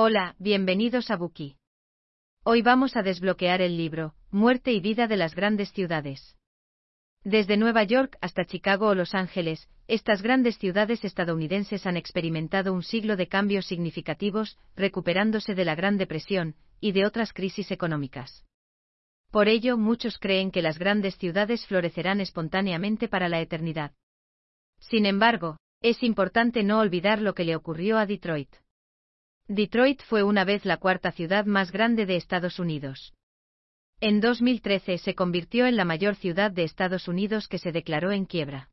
Hola, bienvenidos a Buki. Hoy vamos a desbloquear el libro, Muerte y vida de las grandes ciudades. Desde Nueva York hasta Chicago o Los Ángeles, estas grandes ciudades estadounidenses han experimentado un siglo de cambios significativos, recuperándose de la Gran Depresión y de otras crisis económicas. Por ello, muchos creen que las grandes ciudades florecerán espontáneamente para la eternidad. Sin embargo, es importante no olvidar lo que le ocurrió a Detroit. Detroit fue una vez la cuarta ciudad más grande de Estados Unidos. En 2013 se convirtió en la mayor ciudad de Estados Unidos que se declaró en quiebra.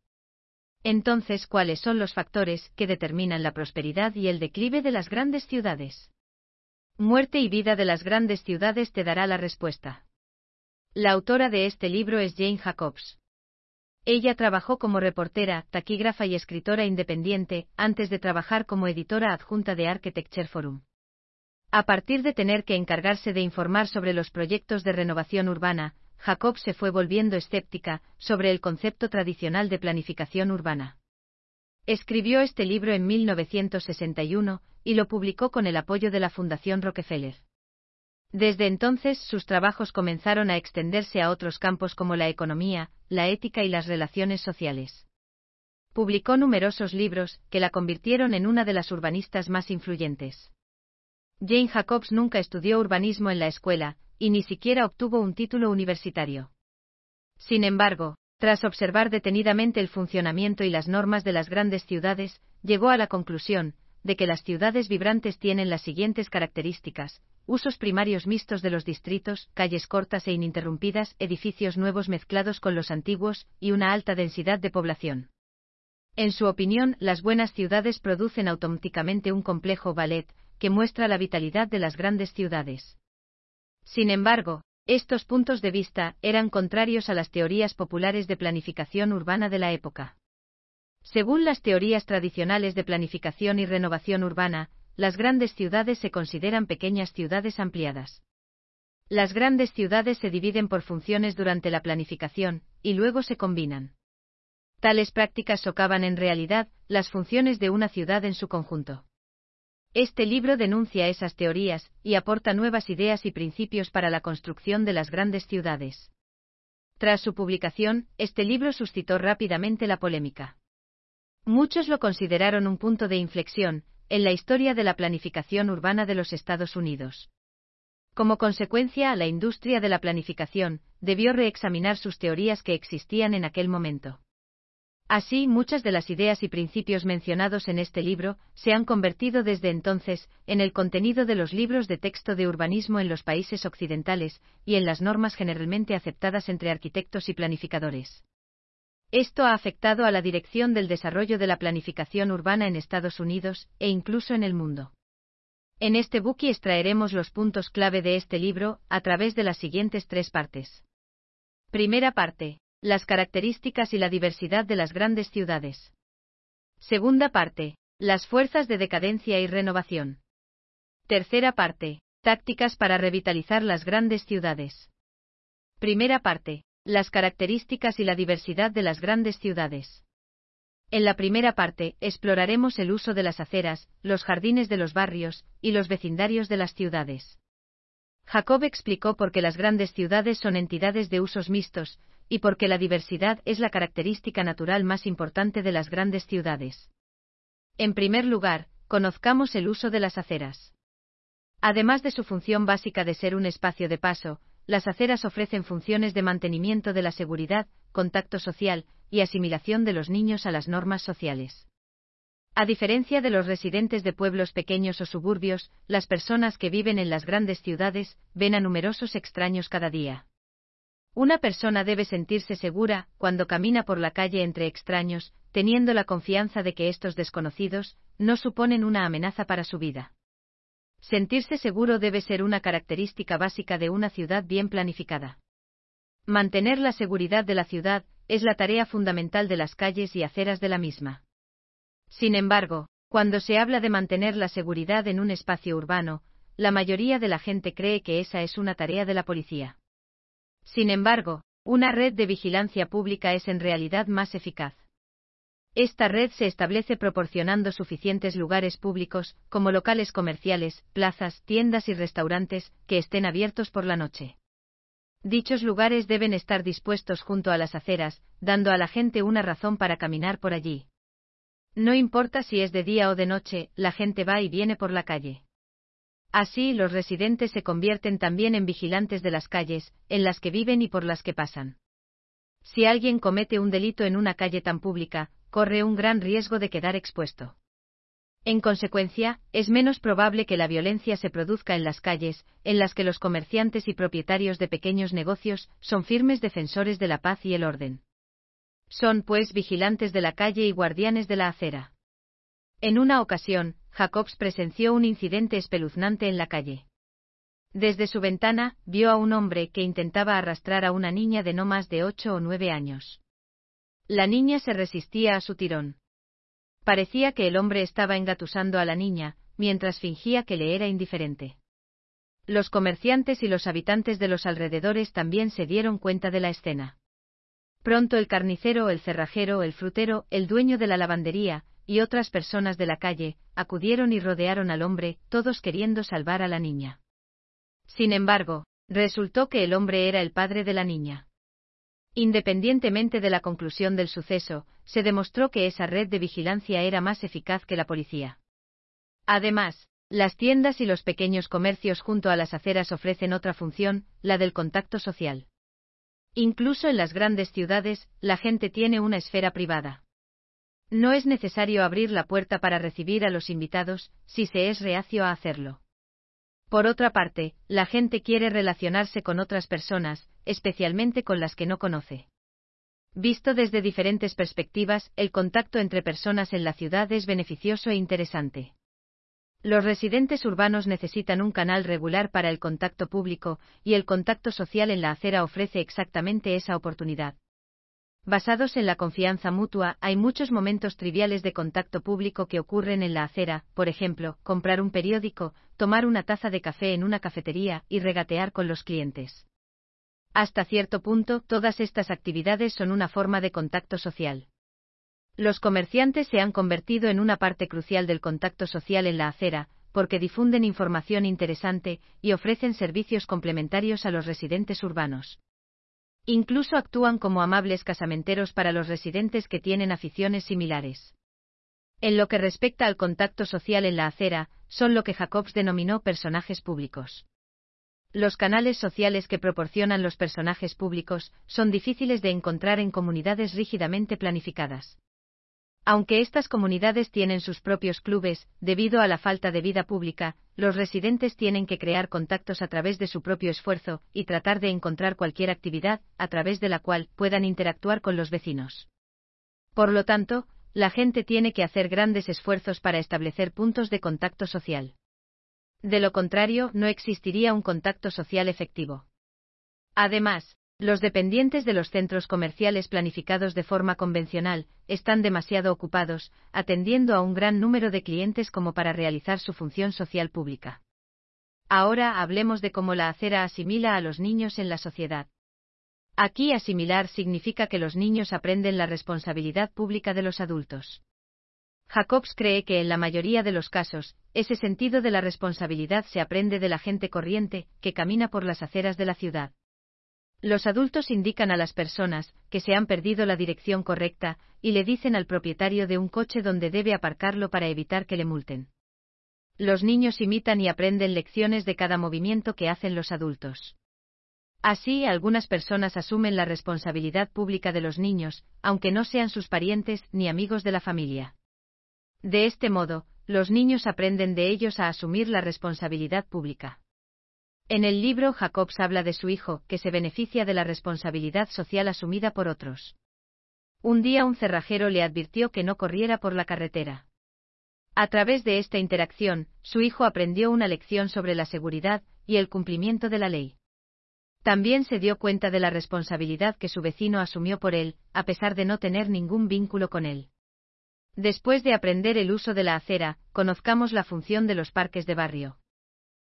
Entonces, ¿cuáles son los factores que determinan la prosperidad y el declive de las grandes ciudades? Muerte y vida de las grandes ciudades te dará la respuesta. La autora de este libro es Jane Jacobs. Ella trabajó como reportera, taquígrafa y escritora independiente, antes de trabajar como editora adjunta de Architecture Forum. A partir de tener que encargarse de informar sobre los proyectos de renovación urbana, Jacob se fue volviendo escéptica sobre el concepto tradicional de planificación urbana. Escribió este libro en 1961 y lo publicó con el apoyo de la Fundación Rockefeller. Desde entonces sus trabajos comenzaron a extenderse a otros campos como la economía, la ética y las relaciones sociales. Publicó numerosos libros que la convirtieron en una de las urbanistas más influyentes. Jane Jacobs nunca estudió urbanismo en la escuela, y ni siquiera obtuvo un título universitario. Sin embargo, tras observar detenidamente el funcionamiento y las normas de las grandes ciudades, llegó a la conclusión, de que las ciudades vibrantes tienen las siguientes características, usos primarios mixtos de los distritos, calles cortas e ininterrumpidas, edificios nuevos mezclados con los antiguos, y una alta densidad de población. En su opinión, las buenas ciudades producen automáticamente un complejo ballet, que muestra la vitalidad de las grandes ciudades. Sin embargo, estos puntos de vista eran contrarios a las teorías populares de planificación urbana de la época. Según las teorías tradicionales de planificación y renovación urbana, las grandes ciudades se consideran pequeñas ciudades ampliadas. Las grandes ciudades se dividen por funciones durante la planificación, y luego se combinan. Tales prácticas socavan en realidad las funciones de una ciudad en su conjunto. Este libro denuncia esas teorías y aporta nuevas ideas y principios para la construcción de las grandes ciudades. Tras su publicación, este libro suscitó rápidamente la polémica. Muchos lo consideraron un punto de inflexión en la historia de la planificación urbana de los Estados Unidos. Como consecuencia, la industria de la planificación debió reexaminar sus teorías que existían en aquel momento. Así, muchas de las ideas y principios mencionados en este libro se han convertido desde entonces en el contenido de los libros de texto de urbanismo en los países occidentales y en las normas generalmente aceptadas entre arquitectos y planificadores. Esto ha afectado a la dirección del desarrollo de la planificación urbana en Estados Unidos, e incluso en el mundo. En este buki extraeremos los puntos clave de este libro, a través de las siguientes tres partes. Primera parte. Las características y la diversidad de las grandes ciudades. Segunda parte. Las fuerzas de decadencia y renovación. Tercera parte. Tácticas para revitalizar las grandes ciudades. Primera parte las características y la diversidad de las grandes ciudades. En la primera parte, exploraremos el uso de las aceras, los jardines de los barrios, y los vecindarios de las ciudades. Jacob explicó por qué las grandes ciudades son entidades de usos mixtos, y por qué la diversidad es la característica natural más importante de las grandes ciudades. En primer lugar, conozcamos el uso de las aceras. Además de su función básica de ser un espacio de paso, las aceras ofrecen funciones de mantenimiento de la seguridad, contacto social y asimilación de los niños a las normas sociales. A diferencia de los residentes de pueblos pequeños o suburbios, las personas que viven en las grandes ciudades ven a numerosos extraños cada día. Una persona debe sentirse segura cuando camina por la calle entre extraños, teniendo la confianza de que estos desconocidos no suponen una amenaza para su vida. Sentirse seguro debe ser una característica básica de una ciudad bien planificada. Mantener la seguridad de la ciudad es la tarea fundamental de las calles y aceras de la misma. Sin embargo, cuando se habla de mantener la seguridad en un espacio urbano, la mayoría de la gente cree que esa es una tarea de la policía. Sin embargo, una red de vigilancia pública es en realidad más eficaz. Esta red se establece proporcionando suficientes lugares públicos, como locales comerciales, plazas, tiendas y restaurantes, que estén abiertos por la noche. Dichos lugares deben estar dispuestos junto a las aceras, dando a la gente una razón para caminar por allí. No importa si es de día o de noche, la gente va y viene por la calle. Así los residentes se convierten también en vigilantes de las calles, en las que viven y por las que pasan. Si alguien comete un delito en una calle tan pública, corre un gran riesgo de quedar expuesto. En consecuencia, es menos probable que la violencia se produzca en las calles, en las que los comerciantes y propietarios de pequeños negocios son firmes defensores de la paz y el orden. Son, pues, vigilantes de la calle y guardianes de la acera. En una ocasión, Jacobs presenció un incidente espeluznante en la calle. Desde su ventana, vio a un hombre que intentaba arrastrar a una niña de no más de ocho o nueve años. La niña se resistía a su tirón. Parecía que el hombre estaba engatusando a la niña, mientras fingía que le era indiferente. Los comerciantes y los habitantes de los alrededores también se dieron cuenta de la escena. Pronto el carnicero, el cerrajero, el frutero, el dueño de la lavandería, y otras personas de la calle, acudieron y rodearon al hombre, todos queriendo salvar a la niña. Sin embargo, resultó que el hombre era el padre de la niña. Independientemente de la conclusión del suceso, se demostró que esa red de vigilancia era más eficaz que la policía. Además, las tiendas y los pequeños comercios junto a las aceras ofrecen otra función, la del contacto social. Incluso en las grandes ciudades, la gente tiene una esfera privada. No es necesario abrir la puerta para recibir a los invitados, si se es reacio a hacerlo. Por otra parte, la gente quiere relacionarse con otras personas, especialmente con las que no conoce. Visto desde diferentes perspectivas, el contacto entre personas en la ciudad es beneficioso e interesante. Los residentes urbanos necesitan un canal regular para el contacto público, y el contacto social en la acera ofrece exactamente esa oportunidad. Basados en la confianza mutua, hay muchos momentos triviales de contacto público que ocurren en la acera, por ejemplo, comprar un periódico, tomar una taza de café en una cafetería y regatear con los clientes. Hasta cierto punto, todas estas actividades son una forma de contacto social. Los comerciantes se han convertido en una parte crucial del contacto social en la acera, porque difunden información interesante y ofrecen servicios complementarios a los residentes urbanos. Incluso actúan como amables casamenteros para los residentes que tienen aficiones similares. En lo que respecta al contacto social en la acera, son lo que Jacobs denominó personajes públicos. Los canales sociales que proporcionan los personajes públicos son difíciles de encontrar en comunidades rígidamente planificadas. Aunque estas comunidades tienen sus propios clubes, debido a la falta de vida pública, los residentes tienen que crear contactos a través de su propio esfuerzo y tratar de encontrar cualquier actividad a través de la cual puedan interactuar con los vecinos. Por lo tanto, la gente tiene que hacer grandes esfuerzos para establecer puntos de contacto social. De lo contrario, no existiría un contacto social efectivo. Además, los dependientes de los centros comerciales planificados de forma convencional están demasiado ocupados, atendiendo a un gran número de clientes como para realizar su función social pública. Ahora hablemos de cómo la acera asimila a los niños en la sociedad. Aquí asimilar significa que los niños aprenden la responsabilidad pública de los adultos. Jacobs cree que en la mayoría de los casos, ese sentido de la responsabilidad se aprende de la gente corriente, que camina por las aceras de la ciudad. Los adultos indican a las personas que se han perdido la dirección correcta y le dicen al propietario de un coche dónde debe aparcarlo para evitar que le multen. Los niños imitan y aprenden lecciones de cada movimiento que hacen los adultos. Así, algunas personas asumen la responsabilidad pública de los niños, aunque no sean sus parientes ni amigos de la familia. De este modo, los niños aprenden de ellos a asumir la responsabilidad pública. En el libro Jacobs habla de su hijo, que se beneficia de la responsabilidad social asumida por otros. Un día un cerrajero le advirtió que no corriera por la carretera. A través de esta interacción, su hijo aprendió una lección sobre la seguridad y el cumplimiento de la ley. También se dio cuenta de la responsabilidad que su vecino asumió por él, a pesar de no tener ningún vínculo con él. Después de aprender el uso de la acera, conozcamos la función de los parques de barrio.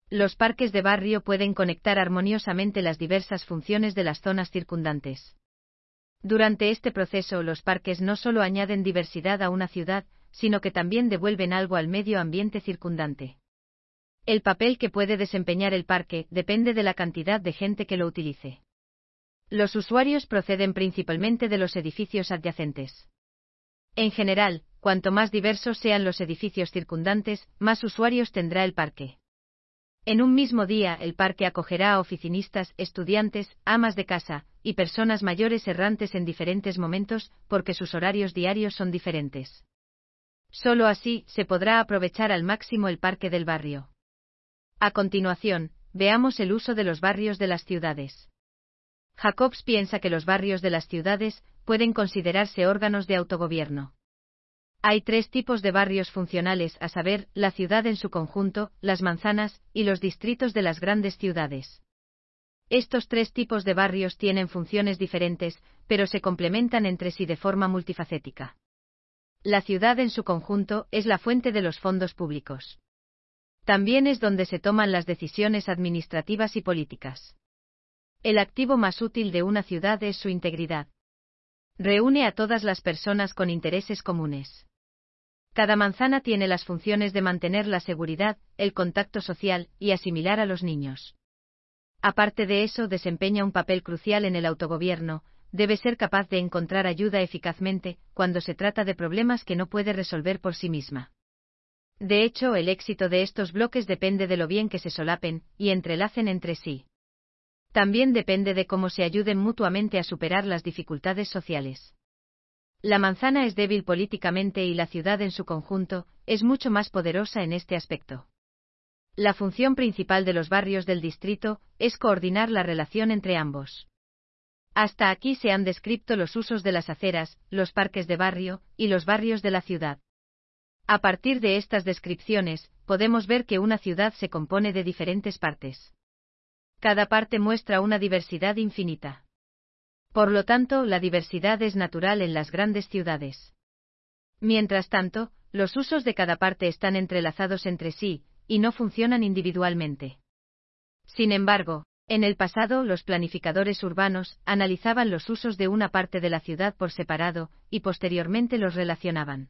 Los parques de barrio pueden conectar armoniosamente las diversas funciones de las zonas circundantes. Durante este proceso los parques no solo añaden diversidad a una ciudad, sino que también devuelven algo al medio ambiente circundante. El papel que puede desempeñar el parque depende de la cantidad de gente que lo utilice. Los usuarios proceden principalmente de los edificios adyacentes. En general, cuanto más diversos sean los edificios circundantes, más usuarios tendrá el parque. En un mismo día el parque acogerá a oficinistas, estudiantes, amas de casa, y personas mayores errantes en diferentes momentos, porque sus horarios diarios son diferentes. Solo así se podrá aprovechar al máximo el parque del barrio. A continuación, veamos el uso de los barrios de las ciudades. Jacobs piensa que los barrios de las ciudades pueden considerarse órganos de autogobierno. Hay tres tipos de barrios funcionales, a saber, la ciudad en su conjunto, las manzanas, y los distritos de las grandes ciudades. Estos tres tipos de barrios tienen funciones diferentes, pero se complementan entre sí de forma multifacética. La ciudad en su conjunto es la fuente de los fondos públicos. También es donde se toman las decisiones administrativas y políticas. El activo más útil de una ciudad es su integridad. Reúne a todas las personas con intereses comunes. Cada manzana tiene las funciones de mantener la seguridad, el contacto social y asimilar a los niños. Aparte de eso, desempeña un papel crucial en el autogobierno, debe ser capaz de encontrar ayuda eficazmente cuando se trata de problemas que no puede resolver por sí misma. De hecho, el éxito de estos bloques depende de lo bien que se solapen y entrelacen entre sí. También depende de cómo se ayuden mutuamente a superar las dificultades sociales. La manzana es débil políticamente y la ciudad en su conjunto es mucho más poderosa en este aspecto. La función principal de los barrios del distrito es coordinar la relación entre ambos. Hasta aquí se han descrito los usos de las aceras, los parques de barrio y los barrios de la ciudad. A partir de estas descripciones, podemos ver que una ciudad se compone de diferentes partes. Cada parte muestra una diversidad infinita. Por lo tanto, la diversidad es natural en las grandes ciudades. Mientras tanto, los usos de cada parte están entrelazados entre sí, y no funcionan individualmente. Sin embargo, en el pasado los planificadores urbanos analizaban los usos de una parte de la ciudad por separado, y posteriormente los relacionaban.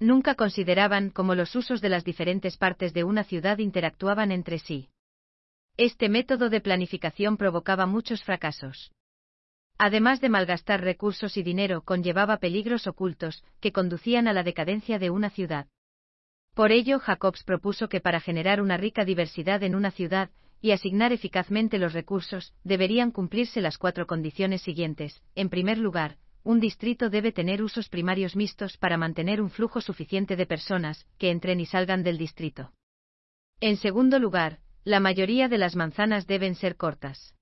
Nunca consideraban cómo los usos de las diferentes partes de una ciudad interactuaban entre sí. Este método de planificación provocaba muchos fracasos. Además de malgastar recursos y dinero, conllevaba peligros ocultos, que conducían a la decadencia de una ciudad. Por ello, Jacobs propuso que para generar una rica diversidad en una ciudad, y asignar eficazmente los recursos, deberían cumplirse las cuatro condiciones siguientes. En primer lugar, un distrito debe tener usos primarios mixtos para mantener un flujo suficiente de personas que entren y salgan del distrito. En segundo lugar, la mayoría de las manzanas deben ser cortas.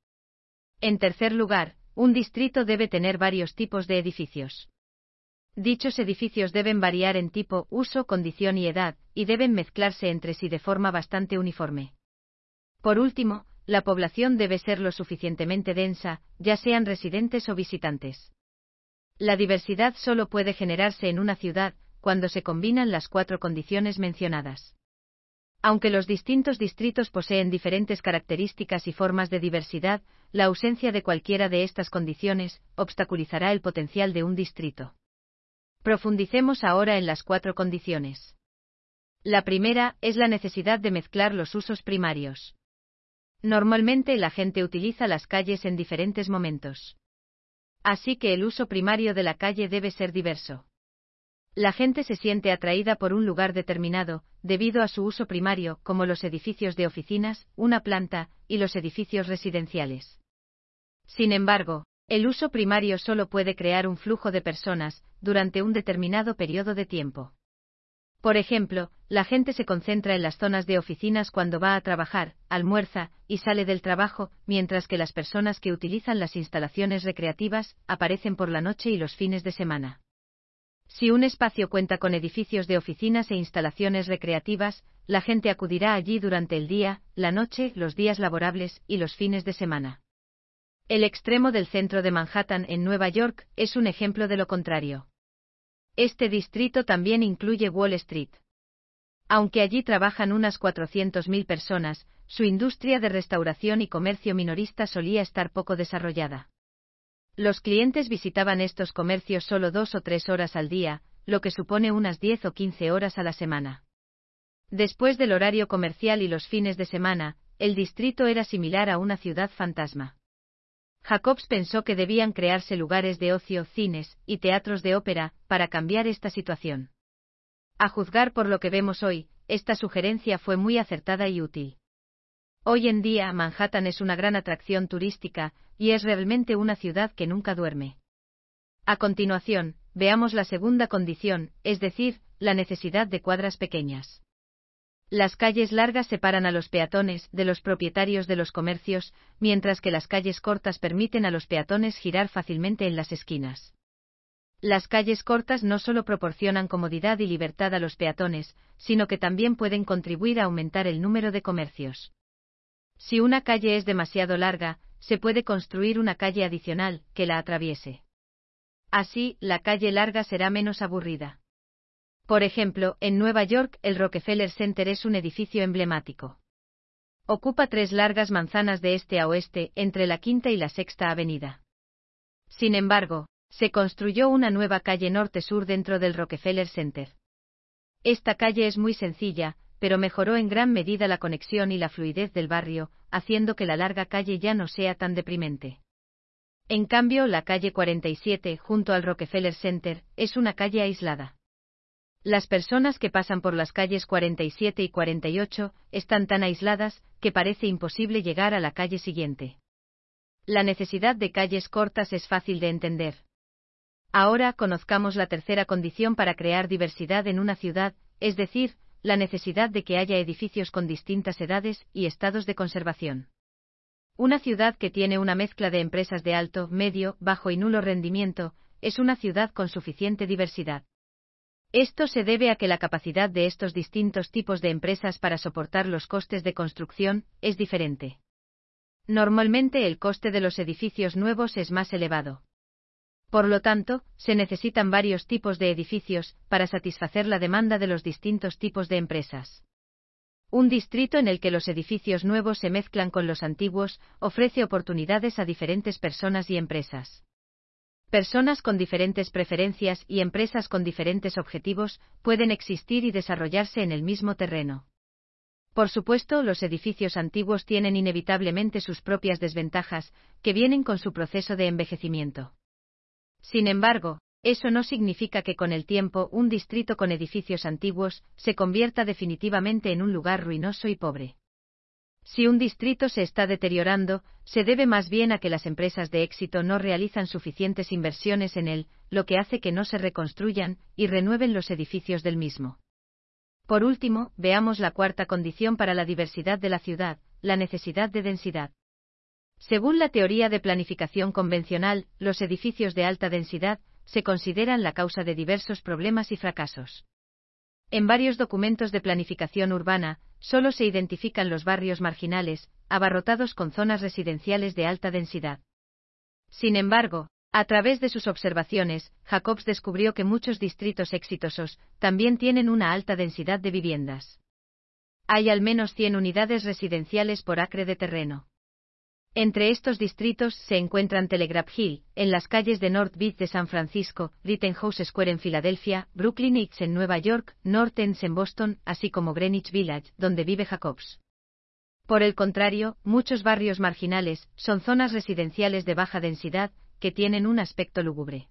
En tercer lugar, un distrito debe tener varios tipos de edificios. Dichos edificios deben variar en tipo, uso, condición y edad, y deben mezclarse entre sí de forma bastante uniforme. Por último, la población debe ser lo suficientemente densa, ya sean residentes o visitantes. La diversidad solo puede generarse en una ciudad cuando se combinan las cuatro condiciones mencionadas. Aunque los distintos distritos poseen diferentes características y formas de diversidad, la ausencia de cualquiera de estas condiciones obstaculizará el potencial de un distrito. Profundicemos ahora en las cuatro condiciones. La primera es la necesidad de mezclar los usos primarios. Normalmente la gente utiliza las calles en diferentes momentos. Así que el uso primario de la calle debe ser diverso. La gente se siente atraída por un lugar determinado, debido a su uso primario, como los edificios de oficinas, una planta, y los edificios residenciales. Sin embargo, el uso primario solo puede crear un flujo de personas, durante un determinado periodo de tiempo. Por ejemplo, la gente se concentra en las zonas de oficinas cuando va a trabajar, almuerza y sale del trabajo, mientras que las personas que utilizan las instalaciones recreativas aparecen por la noche y los fines de semana. Si un espacio cuenta con edificios de oficinas e instalaciones recreativas, la gente acudirá allí durante el día, la noche, los días laborables y los fines de semana. El extremo del centro de Manhattan en Nueva York es un ejemplo de lo contrario. Este distrito también incluye Wall Street. Aunque allí trabajan unas 400.000 personas, su industria de restauración y comercio minorista solía estar poco desarrollada. Los clientes visitaban estos comercios solo dos o tres horas al día, lo que supone unas 10 o 15 horas a la semana. Después del horario comercial y los fines de semana, el distrito era similar a una ciudad fantasma. Jacobs pensó que debían crearse lugares de ocio, cines y teatros de ópera para cambiar esta situación. A juzgar por lo que vemos hoy, esta sugerencia fue muy acertada y útil. Hoy en día Manhattan es una gran atracción turística y es realmente una ciudad que nunca duerme. A continuación, veamos la segunda condición, es decir, la necesidad de cuadras pequeñas. Las calles largas separan a los peatones de los propietarios de los comercios, mientras que las calles cortas permiten a los peatones girar fácilmente en las esquinas. Las calles cortas no solo proporcionan comodidad y libertad a los peatones, sino que también pueden contribuir a aumentar el número de comercios. Si una calle es demasiado larga, se puede construir una calle adicional que la atraviese. Así, la calle larga será menos aburrida. Por ejemplo, en Nueva York, el Rockefeller Center es un edificio emblemático. Ocupa tres largas manzanas de este a oeste, entre la Quinta y la Sexta Avenida. Sin embargo, se construyó una nueva calle norte-sur dentro del Rockefeller Center. Esta calle es muy sencilla, pero mejoró en gran medida la conexión y la fluidez del barrio, haciendo que la larga calle ya no sea tan deprimente. En cambio, la calle 47, junto al Rockefeller Center, es una calle aislada. Las personas que pasan por las calles 47 y 48 están tan aisladas que parece imposible llegar a la calle siguiente. La necesidad de calles cortas es fácil de entender. Ahora conozcamos la tercera condición para crear diversidad en una ciudad, es decir, la necesidad de que haya edificios con distintas edades y estados de conservación. Una ciudad que tiene una mezcla de empresas de alto, medio, bajo y nulo rendimiento, es una ciudad con suficiente diversidad. Esto se debe a que la capacidad de estos distintos tipos de empresas para soportar los costes de construcción es diferente. Normalmente el coste de los edificios nuevos es más elevado. Por lo tanto, se necesitan varios tipos de edificios para satisfacer la demanda de los distintos tipos de empresas. Un distrito en el que los edificios nuevos se mezclan con los antiguos ofrece oportunidades a diferentes personas y empresas. Personas con diferentes preferencias y empresas con diferentes objetivos pueden existir y desarrollarse en el mismo terreno. Por supuesto, los edificios antiguos tienen inevitablemente sus propias desventajas, que vienen con su proceso de envejecimiento. Sin embargo, eso no significa que con el tiempo un distrito con edificios antiguos se convierta definitivamente en un lugar ruinoso y pobre. Si un distrito se está deteriorando, se debe más bien a que las empresas de éxito no realizan suficientes inversiones en él, lo que hace que no se reconstruyan y renueven los edificios del mismo. Por último, veamos la cuarta condición para la diversidad de la ciudad, la necesidad de densidad. Según la teoría de planificación convencional, los edificios de alta densidad se consideran la causa de diversos problemas y fracasos. En varios documentos de planificación urbana, solo se identifican los barrios marginales, abarrotados con zonas residenciales de alta densidad. Sin embargo, a través de sus observaciones, Jacobs descubrió que muchos distritos exitosos también tienen una alta densidad de viviendas. Hay al menos 100 unidades residenciales por acre de terreno. Entre estos distritos se encuentran Telegraph Hill, en las calles de North Beach de San Francisco, Rittenhouse Square en Filadelfia, Brooklyn Heights en Nueva York, North End en Boston, así como Greenwich Village, donde vive Jacobs. Por el contrario, muchos barrios marginales son zonas residenciales de baja densidad, que tienen un aspecto lúgubre.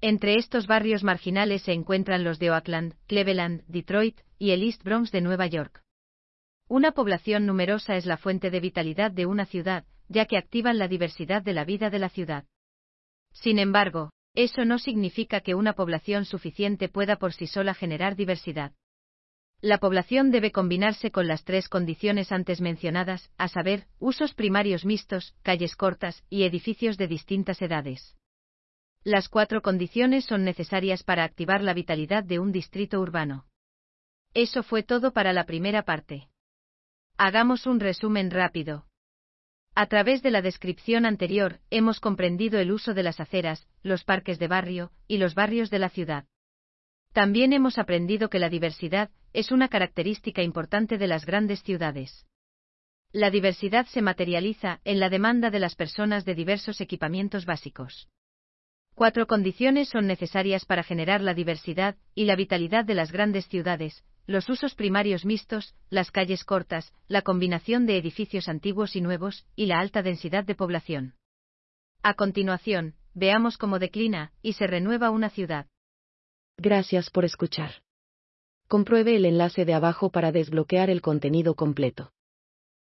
Entre estos barrios marginales se encuentran los de Oakland, Cleveland, Detroit y el East Bronx de Nueva York. Una población numerosa es la fuente de vitalidad de una ciudad, ya que activan la diversidad de la vida de la ciudad. Sin embargo, eso no significa que una población suficiente pueda por sí sola generar diversidad. La población debe combinarse con las tres condiciones antes mencionadas, a saber, usos primarios mixtos, calles cortas y edificios de distintas edades. Las cuatro condiciones son necesarias para activar la vitalidad de un distrito urbano. Eso fue todo para la primera parte. Hagamos un resumen rápido. A través de la descripción anterior, hemos comprendido el uso de las aceras, los parques de barrio, y los barrios de la ciudad. También hemos aprendido que la diversidad es una característica importante de las grandes ciudades. La diversidad se materializa en la demanda de las personas de diversos equipamientos básicos. Cuatro condiciones son necesarias para generar la diversidad y la vitalidad de las grandes ciudades, los usos primarios mixtos, las calles cortas, la combinación de edificios antiguos y nuevos, y la alta densidad de población. A continuación, veamos cómo declina y se renueva una ciudad. Gracias por escuchar. Compruebe el enlace de abajo para desbloquear el contenido completo.